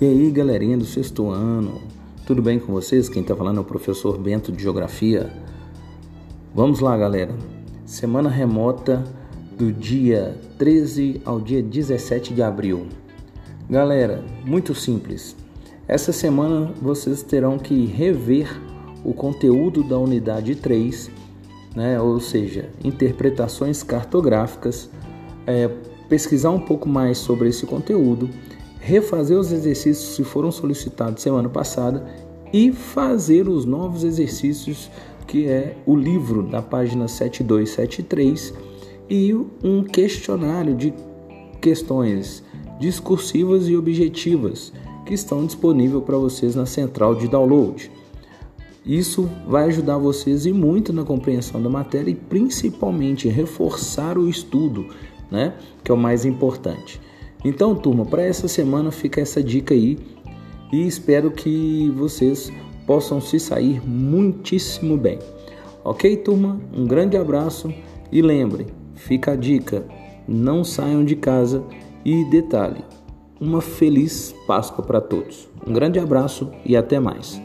E aí, galerinha do sexto ano, tudo bem com vocês? Quem está falando é o professor Bento de Geografia. Vamos lá, galera. Semana remota do dia 13 ao dia 17 de abril. Galera, muito simples. Essa semana vocês terão que rever o conteúdo da unidade 3, né? ou seja, interpretações cartográficas, é, pesquisar um pouco mais sobre esse conteúdo refazer os exercícios que foram solicitados semana passada e fazer os novos exercícios, que é o livro da página 7273 e um questionário de questões discursivas e objetivas que estão disponível para vocês na central de download. Isso vai ajudar vocês e muito na compreensão da matéria e principalmente reforçar o estudo, né? Que é o mais importante. Então, turma, para essa semana fica essa dica aí e espero que vocês possam se sair muitíssimo bem. Ok, turma? Um grande abraço e lembrem, fica a dica: não saiam de casa e detalhe, uma feliz Páscoa para todos. Um grande abraço e até mais.